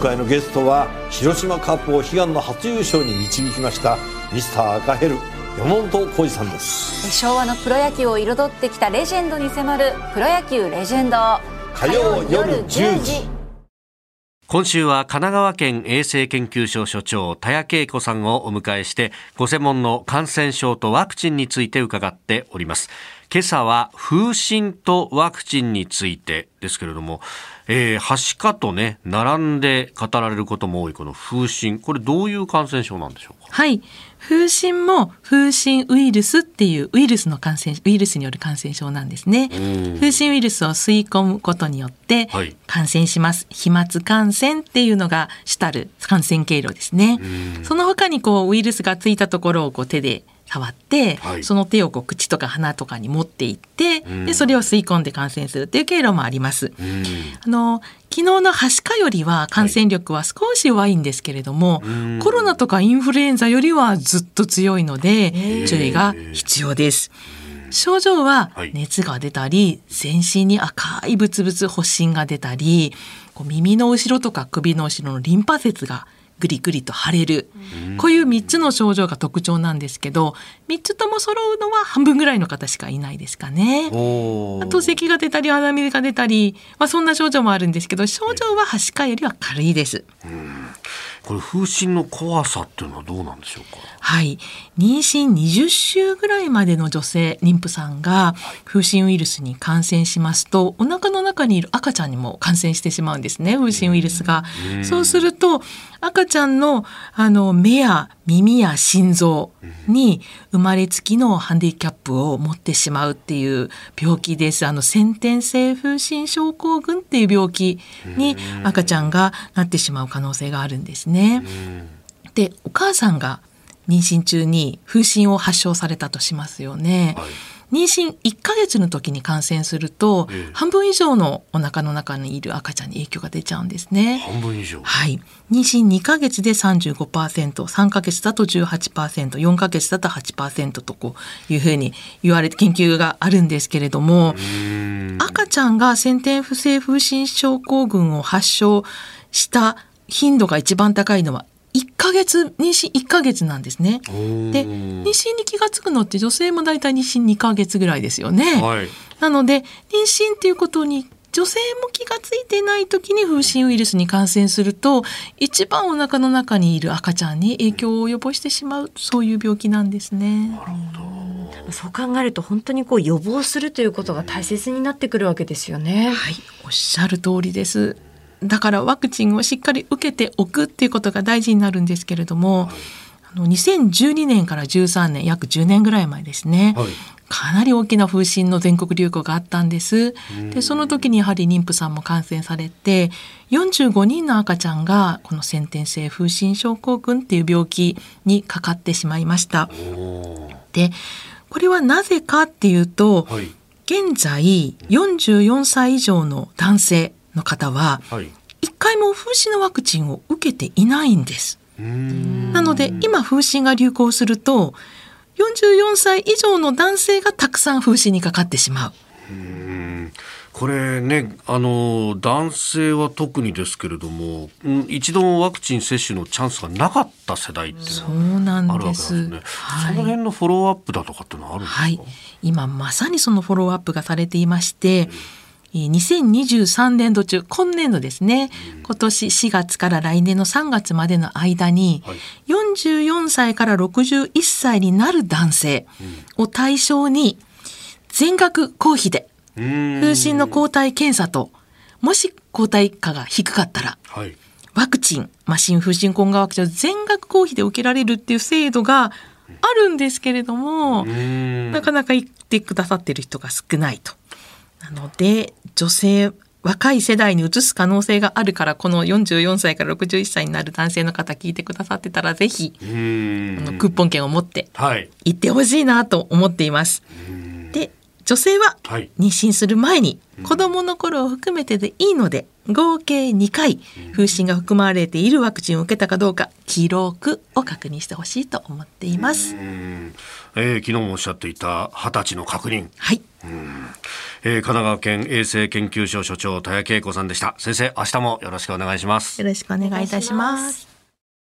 回のゲストは広島カップを悲願の初優勝に導きましたミスター赤ヘル山本浩二さんです。昭和のプロ野球を彩ってきたレジェンドに迫る「プロ野球レジェンド」火曜夜10時。今週は神奈川県衛生研究所所長田谷恵子さんをお迎えしてご専門の感染症とワクチンについて伺っております今朝は風疹とワクチンについてですけれども、えー、はしかとね並んで語られることも多いこの風疹。これどういう感染症なんでしょうか？はい。風疹も風疹ウイルスっていうウイルスの感染ウイルスによる感染症なんですね。風疹ウイルスを吸い込むことによって感染します、はい、飛沫感染っていうのが主たる感染経路ですね。その他にこうウイルスがついたところをこう手で触って、はい、その手をこう口とか鼻とかに持っていって、でそれを吸い込んで感染するっていう経路もあります。あの昨日のはしかよりは感染力は少し弱いんですけれども、はい、コロナとかインフルエンザよりはずっと強いので注意が必要です。症状は熱が出たり、全身に赤いブツブツ発疹が出たり、こう耳の後ろとか首の後ろのリンパ節がグリグリと腫れる、こういう3つの症状が特徴なんですけど3つとも揃うのは半分ぐらいの方しかいないですかね。あと咳が出たり鼻水が出たり、まあ、そんな症状もあるんですけど症状ははしかよりは軽いです。これ風疹の怖さっていうのはどうなんでしょうか？はい。妊娠20週ぐらいまでの女性妊婦さんが風疹ウイルスに感染しますとお腹の中にいる赤ちゃんにも感染してしまうんですね風疹ウイルスが。そうすると赤ちゃんのあの目や耳や心臓に生まれつきのハンディキャップを持ってしまうっていう病気です。あの先天性風疹症候群っていう病気に赤ちゃんがなってしまう可能性があるんですね。でお母さんが妊娠中に風疹を発症されたとしますよね。はい妊娠1ヶ月の時に感染すると、ええ、半分以上のお腹の中にいる赤ちゃんに影響が出ちゃうんですね。半分以上。はい。妊娠2ヶ月で 35%3 ヶ月だと 18%4 ヶ月だと8%とこういうふうに言われて研究があるんですけれども赤ちゃんが先天不正風疹症候群を発症した頻度が一番高いのは1ヶ月妊娠1ヶ月なんですね。で妊娠に気が付くのって女性も大体妊娠2ヶ月ぐらいですよね。はい、なので妊娠っていうことに女性も気が付いてない時に風疹ウイルスに感染すると一番お腹の中にいる赤ちゃんに影響を及ぼしてしまうそういう病気なんですね。なるほどそう考えると本当にこう予防するということが大切になってくるわけですよね。はい、おっしゃる通りです。だからワクチンをしっかり受けておくっていうことが大事になるんですけれども、はい、あの2012年から13年約10年ぐらい前ですね、はい、かなり大きな風疹の全国流行があったんです。でその時にやはり妊婦さんも感染されて45人の赤ちゃんがこの先天性風疹症候群っていう病気にかかってしまいました。でこれはなぜかっていうと、はい、現在44歳以上の男性の方は、一回も風疹のワクチンを受けていないんです。なので今風疹が流行すると44歳以上の男性がたくさん風疹にかかってしまう。これねあの男性は特にですけれども、うん、一度もワクチン接種のチャンスがなかった世代っていうのはあるわけですね。はい、その辺のフォローアップだとかってのはあるんですか、はい、今まさにそのフォローアップがされていまして、うん2023年度中今年度ですね、今年4月から来年の3月までの間に、44歳から61歳になる男性を対象に全額公費で風疹の抗体検査ともし抗体価が低かったら、ワクチン、まあ、新風疹混合ワクチンを全額公費で受けられるっていう制度があるんですけれどもなかなか言ってくださってる人が少ないと。なので女性若い世代に移す可能性があるからこの44歳から61歳になる男性の方聞いてくださってたらぜひあのクーポン券を持って行ってほしいなと思っています。で女性は妊娠する前に子供の頃を含めてでいいので合計2回風疹が含まれているワクチンを受けたかどうか記録を確認してほしいと思っています。えー、昨日もおっしゃっていた二十歳の確認。はい。えー、神奈川県衛生研究所所長田谷恵子さんでした。先生、明日もよろしくお願いします。よろしくお願いいたします。